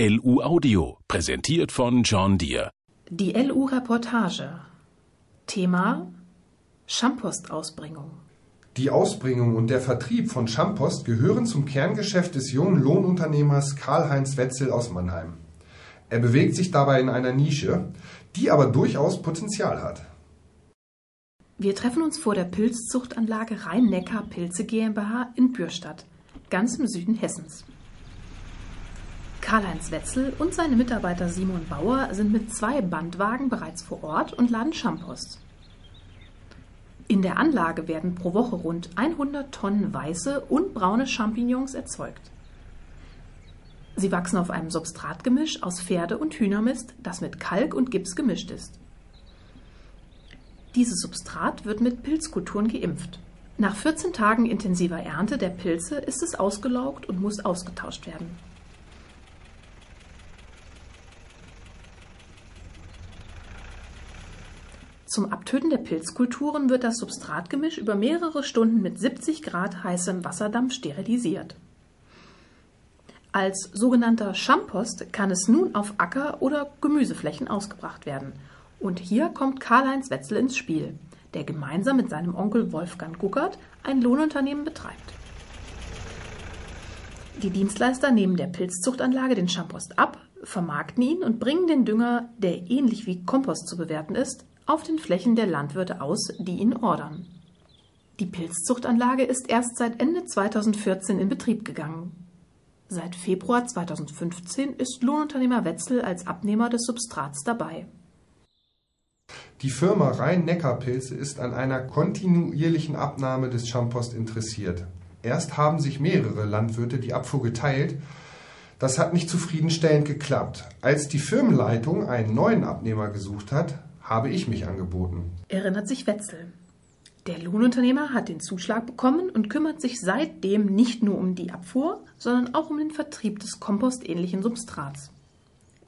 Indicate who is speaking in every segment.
Speaker 1: LU Audio, präsentiert von John Deere.
Speaker 2: Die LU-Reportage. Thema Schampostausbringung.
Speaker 3: Die Ausbringung und der Vertrieb von Schampost gehören zum Kerngeschäft des jungen Lohnunternehmers Karl-Heinz Wetzel aus Mannheim. Er bewegt sich dabei in einer Nische, die aber durchaus Potenzial hat.
Speaker 2: Wir treffen uns vor der Pilzzuchtanlage Rhein-Neckar Pilze GmbH in Bürstadt, ganz im Süden Hessens. Karl-Heinz Wetzel und seine Mitarbeiter Simon Bauer sind mit zwei Bandwagen bereits vor Ort und laden Schampost. In der Anlage werden pro Woche rund 100 Tonnen weiße und braune Champignons erzeugt. Sie wachsen auf einem Substratgemisch aus Pferde- und Hühnermist, das mit Kalk und Gips gemischt ist. Dieses Substrat wird mit Pilzkulturen geimpft. Nach 14 Tagen intensiver Ernte der Pilze ist es ausgelaugt und muss ausgetauscht werden. Zum Abtöten der Pilzkulturen wird das Substratgemisch über mehrere Stunden mit 70 Grad heißem Wasserdampf sterilisiert. Als sogenannter Schampost kann es nun auf Acker- oder Gemüseflächen ausgebracht werden. Und hier kommt Karl-Heinz Wetzel ins Spiel, der gemeinsam mit seinem Onkel Wolfgang Guckert ein Lohnunternehmen betreibt. Die Dienstleister nehmen der Pilzzuchtanlage den Schampost ab, vermarkten ihn und bringen den Dünger, der ähnlich wie Kompost zu bewerten ist, auf den Flächen der Landwirte aus, die ihn ordern. Die Pilzzuchtanlage ist erst seit Ende 2014 in Betrieb gegangen. Seit Februar 2015 ist Lohnunternehmer Wetzel als Abnehmer des Substrats dabei.
Speaker 3: Die Firma Rhein-Neckar-Pilze ist an einer kontinuierlichen Abnahme des Schampost interessiert. Erst haben sich mehrere Landwirte die Abfuhr geteilt. Das hat nicht zufriedenstellend geklappt. Als die Firmenleitung einen neuen Abnehmer gesucht hat, habe ich mich angeboten.
Speaker 2: Erinnert sich Wetzel. Der Lohnunternehmer hat den Zuschlag bekommen und kümmert sich seitdem nicht nur um die Abfuhr, sondern auch um den Vertrieb des kompostähnlichen Substrats.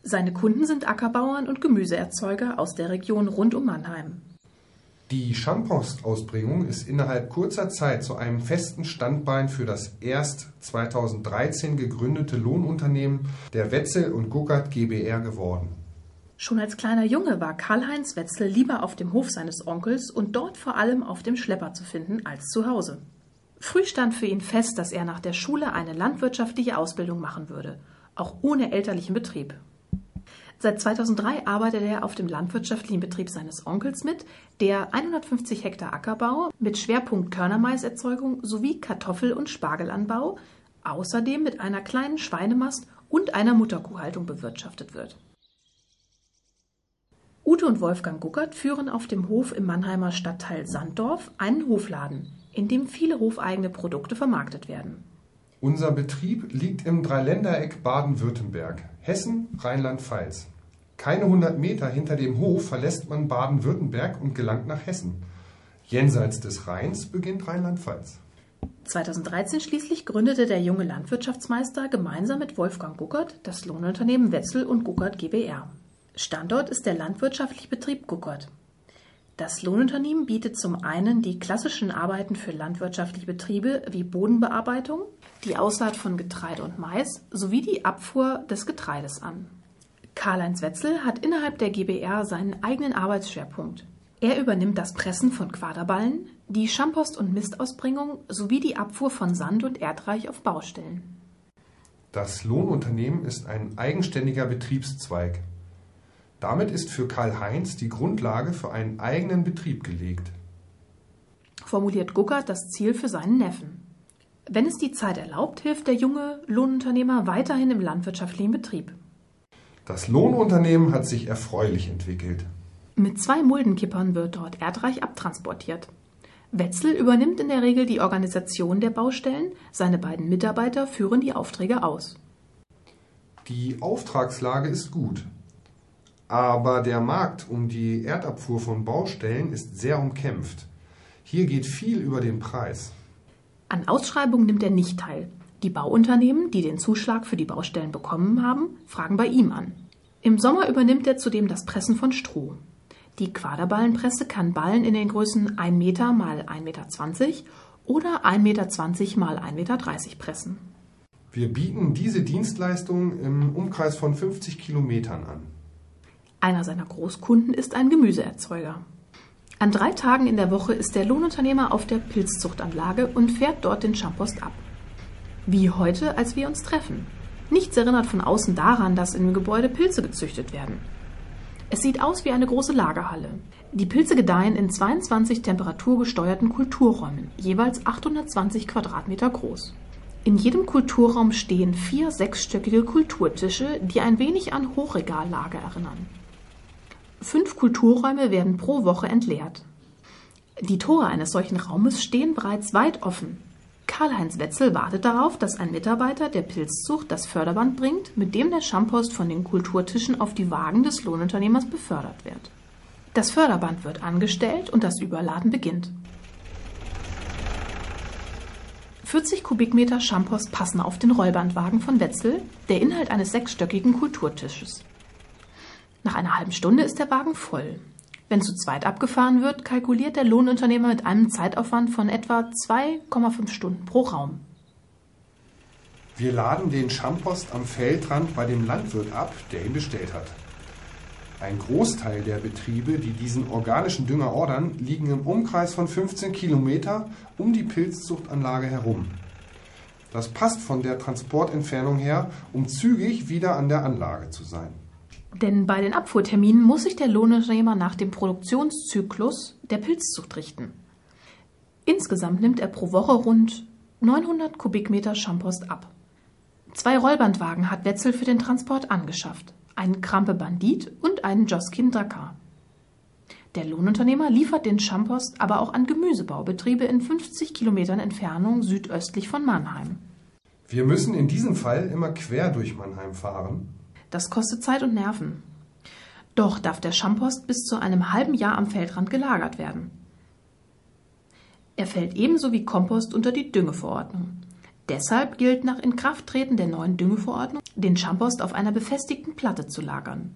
Speaker 2: Seine Kunden sind Ackerbauern und Gemüseerzeuger aus der Region rund um Mannheim.
Speaker 3: Die Schampostausbringung ist innerhalb kurzer Zeit zu einem festen Standbein für das erst 2013 gegründete Lohnunternehmen der Wetzel und Guckert GbR geworden.
Speaker 2: Schon als kleiner Junge war Karl-Heinz Wetzel lieber auf dem Hof seines Onkels und dort vor allem auf dem Schlepper zu finden als zu Hause. Früh stand für ihn fest, dass er nach der Schule eine landwirtschaftliche Ausbildung machen würde, auch ohne elterlichen Betrieb. Seit 2003 arbeitet er auf dem landwirtschaftlichen Betrieb seines Onkels mit, der 150 Hektar Ackerbau mit Schwerpunkt Körnermaiserzeugung sowie Kartoffel- und Spargelanbau, außerdem mit einer kleinen Schweinemast und einer Mutterkuhhaltung bewirtschaftet wird. Ute und Wolfgang Guckert führen auf dem Hof im Mannheimer Stadtteil Sanddorf einen Hofladen, in dem viele hofeigene Produkte vermarktet werden.
Speaker 3: Unser Betrieb liegt im Dreiländereck Baden-Württemberg, Hessen, Rheinland-Pfalz. Keine 100 Meter hinter dem Hof verlässt man Baden-Württemberg und gelangt nach Hessen. Jenseits des Rheins beginnt Rheinland-Pfalz.
Speaker 2: 2013 schließlich gründete der junge Landwirtschaftsmeister gemeinsam mit Wolfgang Guckert das Lohnunternehmen Wetzel und Guckert GbR. Standort ist der landwirtschaftliche Betrieb Guckert. Das Lohnunternehmen bietet zum einen die klassischen Arbeiten für landwirtschaftliche Betriebe wie Bodenbearbeitung, die Aussaat von Getreide und Mais sowie die Abfuhr des Getreides an. Karl-Heinz Wetzel hat innerhalb der GBR seinen eigenen Arbeitsschwerpunkt. Er übernimmt das Pressen von Quaderballen, die Schampost- und Mistausbringung sowie die Abfuhr von Sand und Erdreich auf Baustellen.
Speaker 3: Das Lohnunternehmen ist ein eigenständiger Betriebszweig. Damit ist für Karl-Heinz die Grundlage für einen eigenen Betrieb gelegt.
Speaker 2: Formuliert Guckert das Ziel für seinen Neffen. Wenn es die Zeit erlaubt, hilft der junge Lohnunternehmer weiterhin im landwirtschaftlichen Betrieb.
Speaker 3: Das Lohnunternehmen hat sich erfreulich entwickelt.
Speaker 2: Mit zwei Muldenkippern wird dort Erdreich abtransportiert. Wetzel übernimmt in der Regel die Organisation der Baustellen, seine beiden Mitarbeiter führen die Aufträge aus.
Speaker 3: Die Auftragslage ist gut. Aber der Markt um die Erdabfuhr von Baustellen ist sehr umkämpft. Hier geht viel über den Preis.
Speaker 2: An Ausschreibungen nimmt er nicht teil. Die Bauunternehmen, die den Zuschlag für die Baustellen bekommen haben, fragen bei ihm an. Im Sommer übernimmt er zudem das Pressen von Stroh. Die Quaderballenpresse kann Ballen in den Größen 1 Meter mal 1,20 Meter oder 1,20 Meter mal 1,30 Meter pressen.
Speaker 3: Wir bieten diese Dienstleistung im Umkreis von 50 Kilometern an.
Speaker 2: Einer seiner Großkunden ist ein Gemüseerzeuger. An drei Tagen in der Woche ist der Lohnunternehmer auf der Pilzzuchtanlage und fährt dort den Schampost ab. Wie heute, als wir uns treffen. Nichts erinnert von außen daran, dass im Gebäude Pilze gezüchtet werden. Es sieht aus wie eine große Lagerhalle. Die Pilze gedeihen in 22 temperaturgesteuerten Kulturräumen, jeweils 820 Quadratmeter groß. In jedem Kulturraum stehen vier sechsstöckige Kulturtische, die ein wenig an Hochregallager erinnern. Fünf Kulturräume werden pro Woche entleert. Die Tore eines solchen Raumes stehen bereits weit offen. Karl-Heinz Wetzel wartet darauf, dass ein Mitarbeiter der Pilzzucht das Förderband bringt, mit dem der Schampost von den Kulturtischen auf die Wagen des Lohnunternehmers befördert wird. Das Förderband wird angestellt und das Überladen beginnt. 40 Kubikmeter Schampost passen auf den Rollbandwagen von Wetzel, der Inhalt eines sechsstöckigen Kulturtisches. Nach einer halben Stunde ist der Wagen voll. Wenn zu zweit abgefahren wird, kalkuliert der Lohnunternehmer mit einem Zeitaufwand von etwa 2,5 Stunden pro Raum.
Speaker 3: Wir laden den Schampost am Feldrand bei dem Landwirt ab, der ihn bestellt hat. Ein Großteil der Betriebe, die diesen organischen Dünger ordern, liegen im Umkreis von 15 Kilometer um die Pilzzuchtanlage herum. Das passt von der Transportentfernung her, um zügig wieder an der Anlage zu sein.
Speaker 2: Denn bei den Abfuhrterminen muss sich der Lohnunternehmer nach dem Produktionszyklus der Pilzzucht richten. Insgesamt nimmt er pro Woche rund 900 Kubikmeter Schampost ab. Zwei Rollbandwagen hat Wetzel für den Transport angeschafft, einen Krampe Bandit und einen Joskin Dakar. Der Lohnunternehmer liefert den Schampost aber auch an Gemüsebaubetriebe in 50 Kilometern Entfernung südöstlich von Mannheim.
Speaker 3: Wir müssen in diesem Fall immer quer durch Mannheim fahren,
Speaker 2: das kostet Zeit und Nerven. Doch darf der Schampost bis zu einem halben Jahr am Feldrand gelagert werden. Er fällt ebenso wie Kompost unter die Düngeverordnung. Deshalb gilt nach Inkrafttreten der neuen Düngeverordnung, den Schampost auf einer befestigten Platte zu lagern.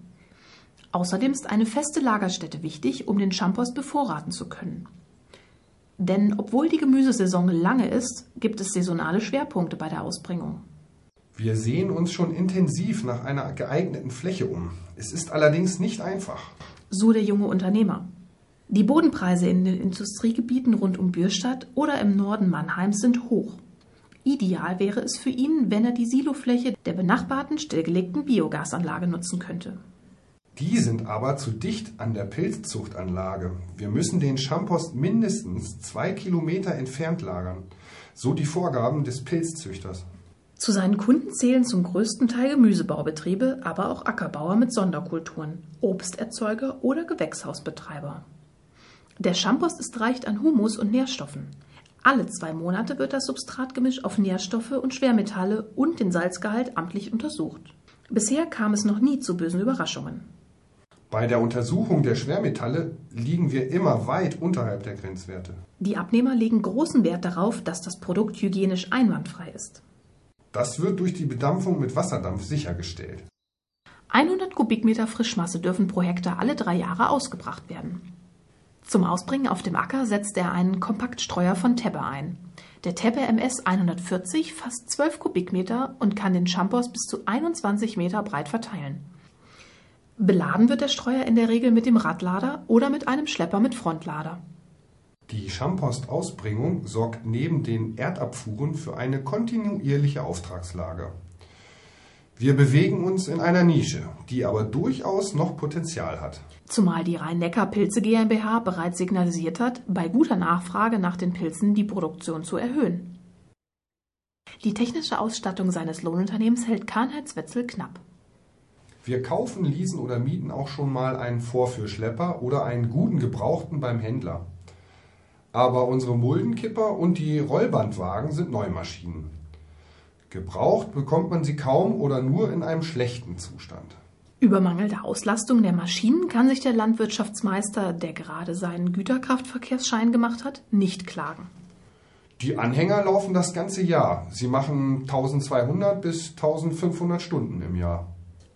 Speaker 2: Außerdem ist eine feste Lagerstätte wichtig, um den Schampost bevorraten zu können. Denn obwohl die Gemüsesaison lange ist, gibt es saisonale Schwerpunkte bei der Ausbringung.
Speaker 3: Wir sehen uns schon intensiv nach einer geeigneten Fläche um. Es ist allerdings nicht einfach.
Speaker 2: So der junge Unternehmer. Die Bodenpreise in den Industriegebieten rund um Bürstadt oder im Norden Mannheims sind hoch. Ideal wäre es für ihn, wenn er die Silofläche der benachbarten stillgelegten Biogasanlage nutzen könnte.
Speaker 3: Die sind aber zu dicht an der Pilzzuchtanlage. Wir müssen den Schampost mindestens zwei Kilometer entfernt lagern. So die Vorgaben des Pilzzüchters.
Speaker 2: Zu seinen Kunden zählen zum größten Teil Gemüsebaubetriebe, aber auch Ackerbauer mit Sonderkulturen, Obsterzeuger oder Gewächshausbetreiber. Der Schampost ist reich an Humus und Nährstoffen. Alle zwei Monate wird das Substratgemisch auf Nährstoffe und Schwermetalle und den Salzgehalt amtlich untersucht. Bisher kam es noch nie zu bösen Überraschungen.
Speaker 3: Bei der Untersuchung der Schwermetalle liegen wir immer weit unterhalb der Grenzwerte.
Speaker 2: Die Abnehmer legen großen Wert darauf, dass das Produkt hygienisch einwandfrei ist.
Speaker 3: Das wird durch die Bedampfung mit Wasserdampf sichergestellt.
Speaker 2: 100 Kubikmeter Frischmasse dürfen pro Hektar alle drei Jahre ausgebracht werden. Zum Ausbringen auf dem Acker setzt er einen Kompaktstreuer von Teppe ein. Der Teppe MS 140 fasst 12 Kubikmeter und kann den Shampoos bis zu 21 Meter breit verteilen. Beladen wird der Streuer in der Regel mit dem Radlader oder mit einem Schlepper mit Frontlader.
Speaker 3: Die Schampost-Ausbringung sorgt neben den Erdabfuhren für eine kontinuierliche Auftragslage. Wir bewegen uns in einer Nische, die aber durchaus noch Potenzial hat.
Speaker 2: Zumal die Rhein-Neckar-Pilze GmbH bereits signalisiert hat, bei guter Nachfrage nach den Pilzen die Produktion zu erhöhen. Die technische Ausstattung seines Lohnunternehmens hält Karl-Heinz Wetzel knapp.
Speaker 3: Wir kaufen, leasen oder mieten auch schon mal einen Vorführschlepper oder einen guten Gebrauchten beim Händler. Aber unsere Muldenkipper und die Rollbandwagen sind Neumaschinen. Gebraucht bekommt man sie kaum oder nur in einem schlechten Zustand.
Speaker 2: Über mangelnde Auslastung der Maschinen kann sich der Landwirtschaftsmeister, der gerade seinen Güterkraftverkehrsschein gemacht hat, nicht klagen.
Speaker 3: Die Anhänger laufen das ganze Jahr. Sie machen 1200 bis 1500 Stunden im Jahr.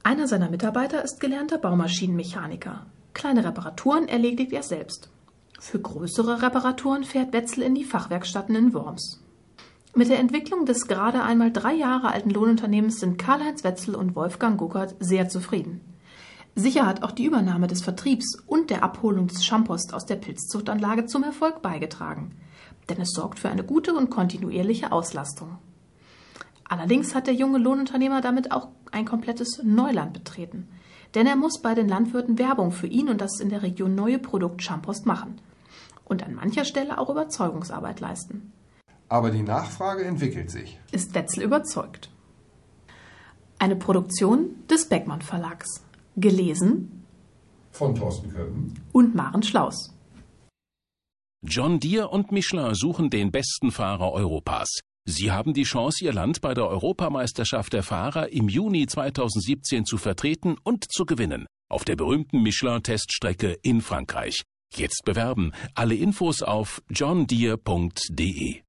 Speaker 2: Einer seiner Mitarbeiter ist gelernter Baumaschinenmechaniker. Kleine Reparaturen erledigt er selbst. Für größere Reparaturen fährt Wetzel in die Fachwerkstatten in Worms. Mit der Entwicklung des gerade einmal drei Jahre alten Lohnunternehmens sind Karl-Heinz Wetzel und Wolfgang Guckert sehr zufrieden. Sicher hat auch die Übernahme des Vertriebs und der Abholung des Schampost aus der Pilzzuchtanlage zum Erfolg beigetragen, denn es sorgt für eine gute und kontinuierliche Auslastung. Allerdings hat der junge Lohnunternehmer damit auch ein komplettes Neuland betreten, denn er muss bei den Landwirten Werbung für ihn und das in der Region neue Produkt Schampost machen und an mancher Stelle auch Überzeugungsarbeit leisten.
Speaker 3: Aber die Nachfrage entwickelt sich.
Speaker 2: Ist Wetzel überzeugt. Eine Produktion des Beckmann Verlags. Gelesen
Speaker 3: von Thorsten Köppen
Speaker 2: und Maren Schlaus.
Speaker 1: John Deere und Michelin suchen den besten Fahrer Europas. Sie haben die Chance, Ihr Land bei der Europameisterschaft der Fahrer im Juni 2017 zu vertreten und zu gewinnen. Auf der berühmten Michelin-Teststrecke in Frankreich. Jetzt bewerben. Alle Infos auf johndeere.de.